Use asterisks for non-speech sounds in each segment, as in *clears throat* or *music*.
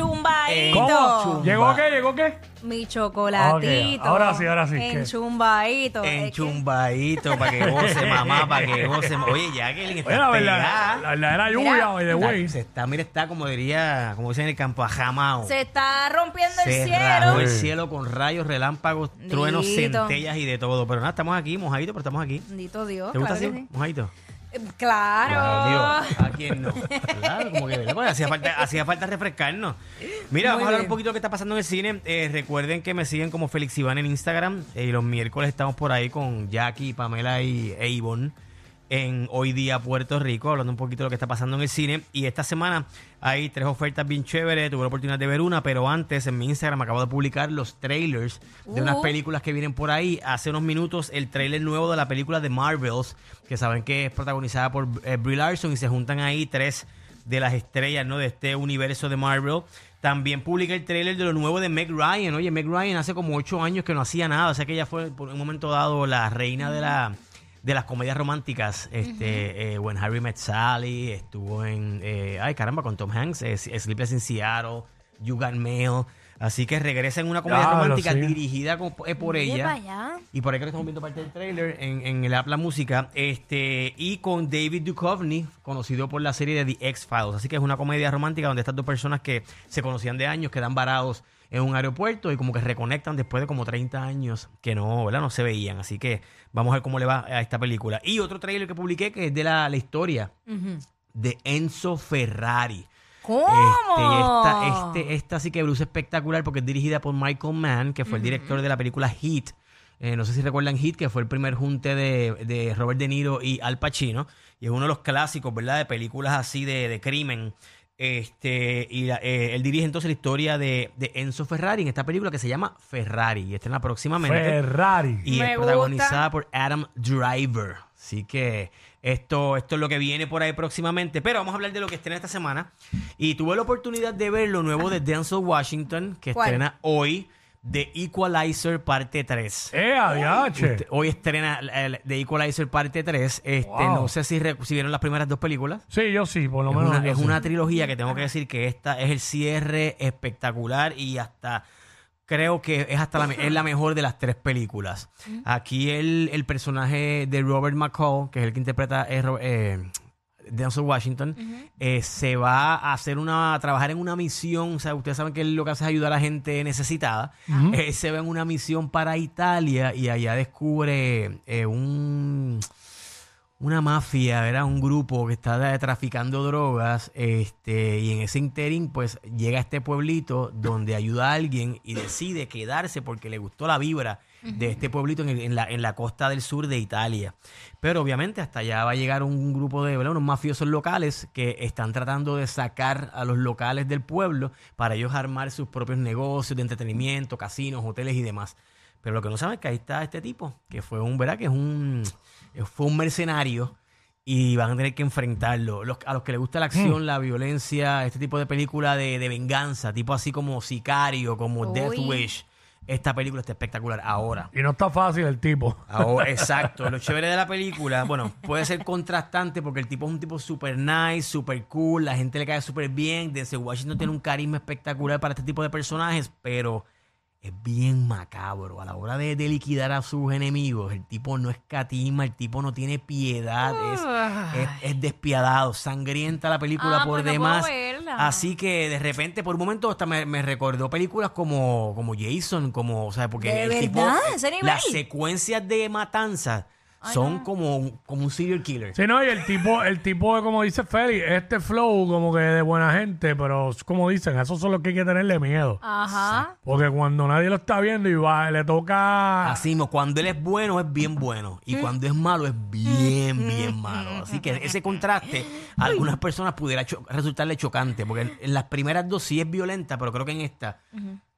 ¿Cómo? ¿Llegó qué? ¿Llegó qué? Mi chocolatito. Ok, ahora sí, ahora sí, ¿qué? Enchumbadito. Es que- Enchumbadito, para que goce, *laughs* mamá, para que goce. Oye, Jacqueline, está Oye, la verdad, la verdadera Mira. lluvia, by the way. Se está, mira, está como diría, como dicen en el campo, ajamao. Se está rompiendo el Se cielo. rajó el cielo con rayos, relámpagos, truenos, centellas y de todo. Pero nada, estamos aquí, mojaditos, pero estamos aquí. Bendito Dios. ¿Te gusta claro así? sí. Mojadito. Eh, Claro. Dios, ¿a quién no? *laughs* Claro, como que hacía falta, hacía falta refrescarnos. Mira, Muy vamos a hablar bien. un poquito de lo que está pasando en el cine. Eh, recuerden que me siguen como Félix Iván en Instagram. Eh, y los miércoles estamos por ahí con Jackie, Pamela y e Ivonne en Hoy Día Puerto Rico, hablando un poquito de lo que está pasando en el cine. Y esta semana hay tres ofertas bien chéveres. Tuve la oportunidad de ver una, pero antes en mi Instagram acabo de publicar los trailers de unas Uh. películas que vienen por ahí. Hace unos minutos el trailer nuevo de la película de Marvels, que saben que es protagonizada por eh, Brie Larson y se juntan ahí tres de las estrellas ¿no? de este universo de Marvel. También publica el trailer de lo nuevo de Meg Ryan. Oye, Meg Ryan hace como ocho años que no hacía nada. O sea que ella fue por un momento dado la reina de la de las comedias románticas. Este, eh, When Harry Met Sally, estuvo en, eh, ay caramba, con Tom Hanks, eh, Sleepless in Seattle, You Got Mail. Así que regresa en una comedia romántica sí. dirigida con- eh, por ella. Y por ahí que estamos viendo parte del trailer en, en el app La Música. Este, y con David Duchovny, conocido por la serie de The X-Files. Así que es una comedia romántica donde estas dos personas que se conocían de años quedan varados en un aeropuerto y como que reconectan después de como 30 años que no, ¿verdad? No se veían. Así que vamos a ver cómo le va a esta película. Y otro trailer que publiqué que es de la, la historia de Enzo Ferrari. ¿Cómo? Este, esta, este, esta sí que luce espectacular porque es dirigida por Michael Mann, que fue el director de la película Heat. Eh, no sé si recuerdan Heat, que fue el primer junte de, de Robert De Niro y Al Pacino. Y es uno de los clásicos, ¿verdad? De películas así de, de crimen. Este, y la- eh, él dirige entonces la historia de, de Enzo Ferrari en esta película que se llama Ferrari. Y está en la próximamente. Ferrari. Y Me es gusta. protagonizada por Adam Driver. Así que esto, esto es lo que viene por ahí próximamente. Pero vamos a hablar de lo que estrena esta semana. Y tuve la oportunidad de ver lo nuevo de Denzel Washington, que ¿Cuál? estrena hoy, de Equalizer parte 3. ¡Eh, adiache! Usted- hoy estrena el- de Equalizer parte 3. Este, Wow. No sé si, re- si vieron las primeras dos películas. Sí, yo sí, por lo Es menos. una, yo es sí. una trilogía que tengo que decir que esta es el cierre espectacular y hasta creo que es hasta la, me- es la mejor de las tres películas. Aquí el, el personaje de Robert McCall, que es el que interpreta eh, Ro- eh, Denzel Washington, eh, se va a hacer una, a trabajar en una misión. O sea, ustedes saben que él lo que hace es ayudar a gente necesitada. Eh, se va en una misión para Italia y allá descubre eh, un una mafia, ¿verdad? Un grupo que está traficando drogas, este, y en ese interín, pues llega a este pueblito donde ayuda a alguien y decide quedarse porque le gustó la vibra de este pueblito en, el- en la, en la costa del sur de Italia. Pero obviamente hasta allá va a llegar un grupo de, ¿verdad? Unos mafiosos locales que están tratando de sacar a los locales del pueblo para ellos armar sus propios negocios de entretenimiento, casinos, hoteles y demás. Pero lo que no saben es que ahí está este tipo, que fue un, ¿verdad? Que es un, fue un mercenario y van a tener que enfrentarlo. Los- a los que les gusta la acción, Mm. la violencia, este tipo de película de, de venganza, tipo así como Sicario, como Death Uy. Wish. Esta película está espectacular ahora. Y no está fácil el tipo. Ahora, *laughs* exacto. Lo chévere de la película, bueno, puede ser contrastante porque el tipo es un tipo super nice, super cool, la gente le cae súper bien. Denzel Washington tiene un carisma espectacular para este tipo de personajes, pero es bien macabro. A la hora de, de liquidar a sus enemigos, el tipo no escatima, el tipo no tiene piedad, es, es, es despiadado, sangrienta la película Ah, por pues demás. Así que de repente, por un momento, hasta me, me recordó películas como, como Jason, como, o sea, porque ¿De el tipo, verdad? ¿Ese nivel? las secuencias de matanza son como, un- como un serial killer. Sí, no, y el tipo, el tipo, como dice Félix, este flow como que de buena gente, pero como dicen, esos son los que hay que tenerle miedo. Ajá. Porque cuando nadie lo está viendo y va, le toca... Así mismo, cuando él es bueno es bien bueno y cuando es malo es bien, bien malo. Así que ese contraste a algunas personas pudiera cho- resultarle chocante, porque en, en las primeras dos sí es violenta, pero creo que en esta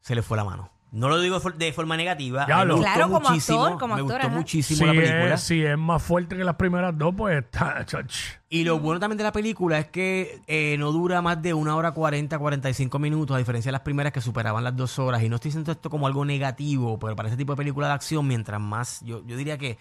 se le fue la mano. No lo digo de for- de forma negativa. Ya a mí me lo- gustó Claro, como muchísimo, actor, como me actor, gustó ajá. muchísimo si, la película. es, si es más fuerte que las primeras dos, pues está... chach. Y lo bueno también de la película es que eh, no dura más de una hora 40, 45 minutos, a diferencia de las primeras que superaban las dos horas. Y no estoy diciendo esto como algo negativo, pero para ese tipo de película de acción, mientras más, yo, yo diría que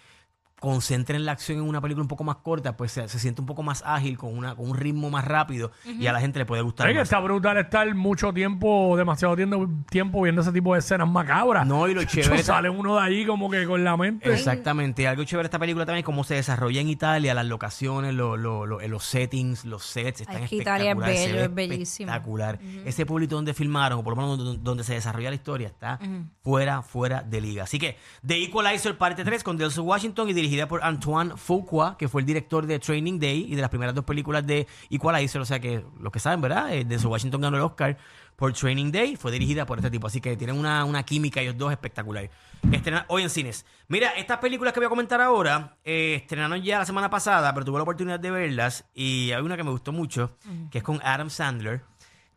concentren la acción en una película un poco más corta, pues se, se siente un poco más ágil, con, una, con un ritmo más rápido y a la gente le puede gustar Es que más. está brutal estar mucho tiempo, demasiado tiempo, tiempo viendo ese tipo de escenas macabras. No, y lo *laughs* chévere- sale uno de allí como que con la mente. Exactamente. Y algo chévere de esta película también es cómo se desarrolla en Italia, las locaciones, lo- lo- lo- los settings, los sets, están es que Italia es bello, es bellísimo. Espectacular. Ese pueblito donde filmaron, o por lo menos donde, donde se desarrolla la historia, está fuera, fuera de liga. Así que The Equalizer parte 3 con Delson Washington y dirigida por Antoine Fuqua, que fue el director de Training Day y de las primeras dos películas de Equalizer. O sea que los que saben, ¿verdad? Eh, Denzel Washington ganó el Oscar por Training Day, fue dirigida por este tipo. Así que tienen una, una química ellos dos espectacular. Estrenan hoy en cines. Mira, estas películas que voy a comentar ahora eh, estrenaron ya la semana pasada, pero tuve la oportunidad de verlas y hay una que me gustó mucho, que es con Adam Sandler,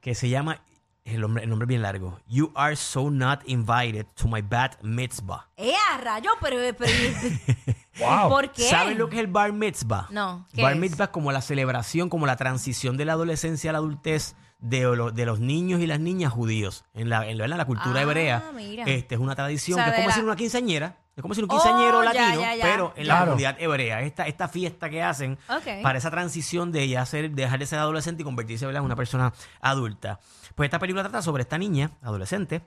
que se llama, el nombre, el nombre es bien largo, You Are So Not Invited to My Bat Mitzvah. ¡Eh, a rayo! Pero, pero *laughs* Wow. ¿por qué? ¿Saben lo que es el bar mitzvah? No, ¿qué Bar es? mitzvah es como la celebración, como la transición de la adolescencia a la adultez de, lo- de los niños y las niñas judíos. En la, en la, en la cultura Ah, hebrea, mira. este es una tradición, O sea, que es de como la- decir una quinceañera. Es como si un Oh, quinceañero ya, latino, ya, ya. pero en la Claro. comunidad hebrea. Esta, esta fiesta que hacen Ok. para esa transición de ya ser, dejar de ser adolescente y convertirse ¿verdad? en una persona adulta. Pues esta película trata sobre esta niña, adolescente,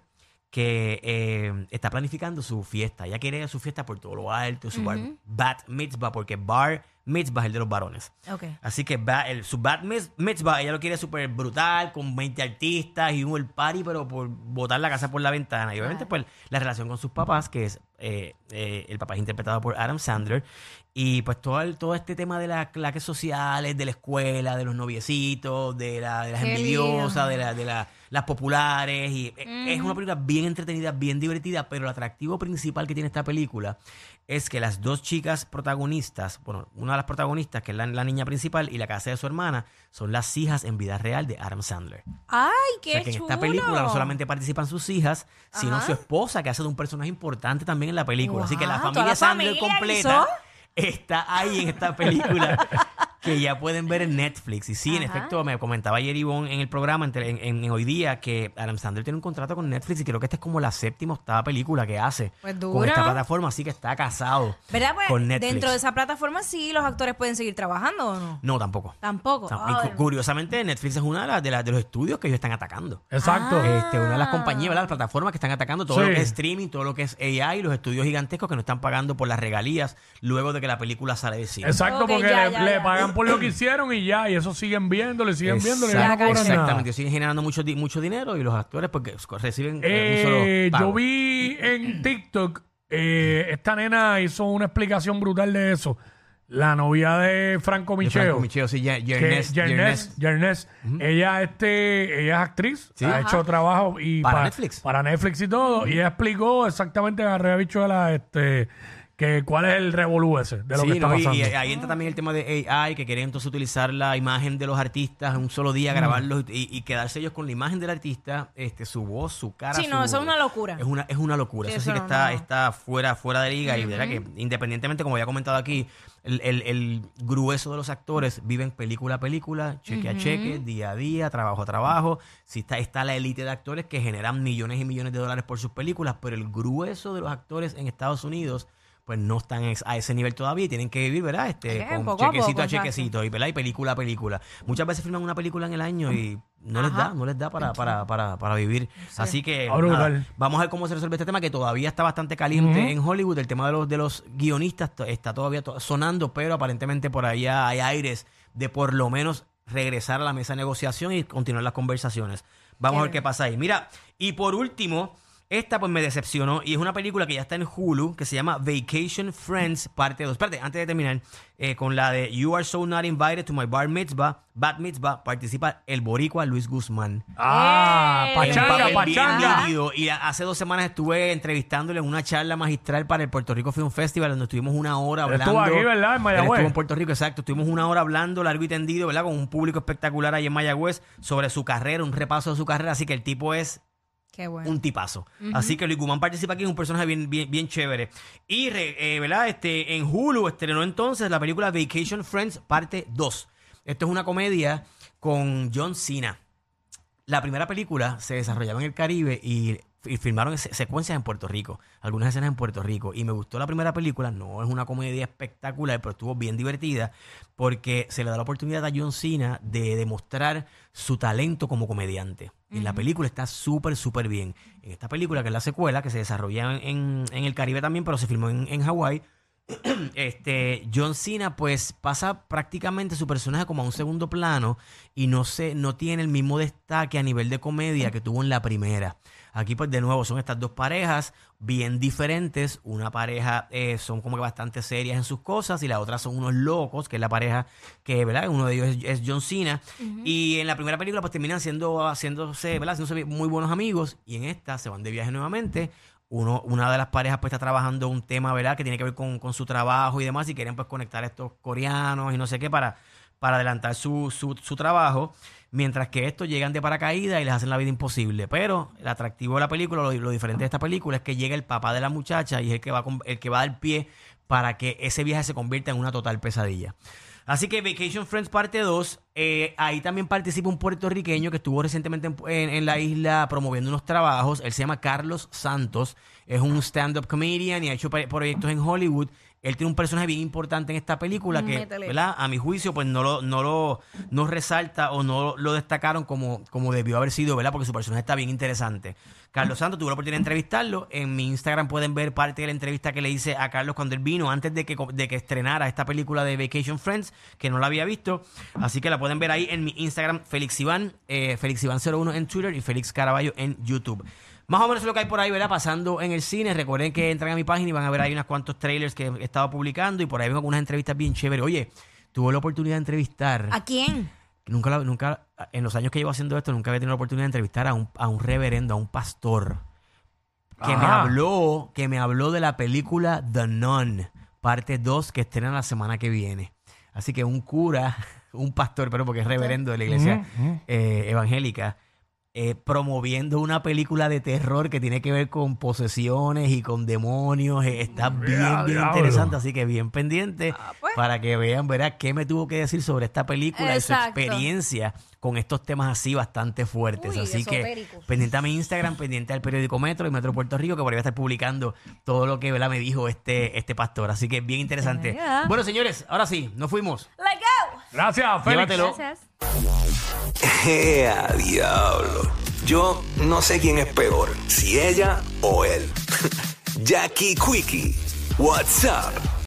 que eh, está planificando su fiesta. Ella quiere su fiesta por todo lo alto, su bar, bat mitzvah, porque bar mitzvah el de los varones. Ok. Así que ba- el, su bat mitzvah, ella lo quiere súper brutal, con 20 artistas y un el party, pero por botar la casa por la ventana. Y obviamente, pues, la relación con sus papás, que es, eh, eh, el papá es interpretado por Adam Sandler, y pues todo, el- todo este tema de las clases sociales, de la escuela, de los noviecitos, de, la, de las Qué envidiosas, lindo. de, la- de la- las populares. Y eh, es una película bien entretenida, bien divertida, pero el atractivo principal que tiene esta película es que las dos chicas protagonistas, bueno, una de las protagonistas, que es la, la niña principal, y la casa de su hermana, son las hijas en vida real de Adam Sandler. ¡Ay, O qué sea que en esta película no solamente participan sus hijas, sino Ajá. su esposa, que hace de un personaje importante también en la película. Así que la familia la Sandler familia completa está ahí en esta película *laughs* que ya pueden ver en Netflix. Y sí, en efecto, me comentaba ayer Ivonne en el programa, en, tele- en- en hoy día, que Adam Sandler tiene un contrato con Netflix y creo que esta es como la séptima o octava película que hace Pues con esta plataforma, así que está casado ¿Verdad? Pues con Netflix. dentro de esa plataforma sí los actores pueden seguir trabajando o no. No, tampoco. Tampoco. Cu- curiosamente, Netflix es una de, las, de, las- de los estudios que ellos están atacando. Exacto. Ah. Este, una de las compañías, ¿verdad? Las plataformas que están atacando todo Sí. lo que es streaming, todo lo que es AI, los estudios gigantescos que no están pagando por las regalías luego de que la película sale de cine. Exacto, porque ya, le, ya, le ya. pagan por lo que hicieron y ya, y eso siguen viéndolo y siguen viéndolo y no Exacto- cobran nada. Exactamente, siguen generando mucho, di- mucho dinero y los actores porque reciben eh, Eh, un solo pago. yo vi en TikTok, eh, esta nena hizo una explicación brutal de eso. La novia de Franco De Micheo. Franco Micheo, sí, Ye- que Yernes- Yernes, Yernes. Yernes, ella este ella es actriz Sí. ha Ajá. hecho trabajo y Para Netflix. para Netflix y todo y ella explicó exactamente a Bichuela este que cuál es el revolú ese de lo Sí, que está no, y- pasando y, ahí entra también el tema de AI, que quieren entonces utilizar la imagen de los artistas en un solo Mm. día, grabarlos y, y quedarse ellos con la imagen del artista, este, su voz, su cara. Sí, no, eso es una locura. Es una, es una locura. Sí, eso sí que no, está, no. está fuera, fuera de liga. Y verdad que independientemente, como había comentado aquí, el, el- el grueso de los actores viven película a película, cheque a cheque, día a día, trabajo a trabajo. Sí está, está la élite de actores que generan millones y millones de dólares por sus películas, pero el grueso de los actores en Estados Unidos pues no están es- a ese nivel todavía y tienen que vivir, ¿verdad? Este, Eh, con poco a chequecito poco, a chequecito y, ¿verdad? y película a película. Muchas veces filman una película en el año y no les da, no les da para, para, para, para vivir. Así que Ah, nada, vamos a ver cómo se resuelve este tema que todavía está bastante caliente en Hollywood. El tema de los, de los guionistas está todavía to- sonando, pero aparentemente por allá hay aires de por lo menos regresar a la mesa de negociación y continuar las conversaciones. Vamos a ver qué pasa ahí. Mira, y por último, Esta pues me decepcionó y es una película que ya está en Hulu que se llama Vacation Friends parte 2. Espérate, antes de terminar eh, con la de You Are So Not Invited to My Bar Mitzvah, Bat Mitzvah, participa el boricua Luis Guzmán. Ah, pachanga, papel bien pachanga. nítido. Y hace dos semanas estuve entrevistándole en una charla magistral para el Puerto Rico Film Festival, donde estuvimos una hora hablando. estuvo aquí, ¿verdad? En Él Mayagüez. estuvo en Puerto Rico, exacto. Estuvimos una hora hablando largo y tendido, ¿verdad? Con un público espectacular ahí en Mayagüez sobre su carrera, un repaso de su carrera. Así que el tipo es Qué bueno. un tipazo. Así que Luis Guzmán participa aquí, es un personaje bien, bien, bien chévere. Y, re- eh, ¿verdad? Este, en Hulu estrenó entonces la película Vacation Friends, parte 2. Esto es una comedia con John Cena. La primera película se desarrollaba en el Caribe y, y filmaron se- secuencias en Puerto Rico, algunas escenas en Puerto Rico. Y me gustó la primera película, no es una comedia espectacular, pero estuvo bien divertida porque se le da la oportunidad a John Cena de demostrar su talento como comediante. Y la película está súper, súper bien. En esta película, que es la secuela, que se desarrolla en, en el Caribe también, pero se filmó en, en Hawái, *clears throat* este John Cena pues pasa prácticamente su personaje como a un segundo plano y no se no tiene el mismo destaque a nivel de comedia que tuvo en la primera. Aquí pues de nuevo son estas dos parejas bien diferentes. Una pareja eh, son como que bastante serias en sus cosas y la otra son unos locos, que es la pareja que, ¿verdad? Uno de ellos es, es John Cena. Y en la primera película pues terminan siendo, haciéndose, ¿verdad? Haciéndose muy buenos amigos y en esta se van de viaje nuevamente uno, una de las parejas pues está trabajando un tema, ¿verdad? Que tiene que ver con, con su trabajo y demás y quieren pues conectar a estos coreanos y no sé qué para, para adelantar su, su, su trabajo. Mientras que estos llegan de paracaídas y les hacen la vida imposible. Pero el atractivo de la película, lo, lo diferente de esta película es que llega el papá de la muchacha y es el que va, el que va a dar pie para que ese viaje se convierta en una total pesadilla. Así que Vacation Friends parte 2, eh, ahí también participa un puertorriqueño que estuvo recientemente en, en- la isla promoviendo unos trabajos. Él se llama Carlos Santos, es un stand-up comedian y ha hecho proyectos en Hollywood. Él tiene un personaje bien importante en esta película que. ¿verdad? A mi juicio, pues no lo, no lo no resalta o no lo destacaron como, como debió haber sido, ¿verdad? Porque su personaje está bien interesante. Carlos Santos, tuve la oportunidad de entrevistarlo. En mi Instagram pueden ver parte de la entrevista que le hice a Carlos cuando él vino, antes de que, de que estrenara esta película de Vacation Friends, que no la había visto. Así que la pueden ver ahí en mi Instagram, Félix Iván, eh, Félix Iván01 en Twitter y Félix Caraballo en YouTube. Más o menos es lo que hay por ahí, ¿verdad? Pasando en el cine. Recuerden que entran a mi página y van a ver ahí unos cuantos trailers que he estado publicando y por ahí vengo con unas entrevistas bien chéveres. Oye, tuve la oportunidad de entrevistar. ¿A quién? Nunca, la- nunca, en los años que llevo haciendo esto, nunca había tenido la oportunidad de entrevistar a un, a un reverendo, a un pastor, que me habló, que me habló de la película The Nun, parte 2, que estrena la semana que viene. Así que un cura, *laughs* un pastor, pero porque es reverendo de la iglesia eh, evangélica, eh, promoviendo una película de terror que tiene que ver con posesiones y con demonios. Eh, está bien, bien diablo. interesante, así que bien pendiente pues. para que vean, verá, qué me tuvo que decir sobre esta película y su experiencia con estos temas así bastante fuertes. Uy, así que esotéricos. pendiente a mi Instagram, pendiente al periódico Metro y Metro Puerto Rico, que por ahí va a estar publicando todo lo que ¿verdad? me dijo este, este pastor. Así que bien interesante. Yeah. Bueno, señores, ahora sí, nos fuimos. Gracias, Félix. Llévatelo. Gracias. *laughs* ¡Ea, diablo! Yo no sé quién es peor, si ella o él. *laughs* Jackie Quickie, what's up?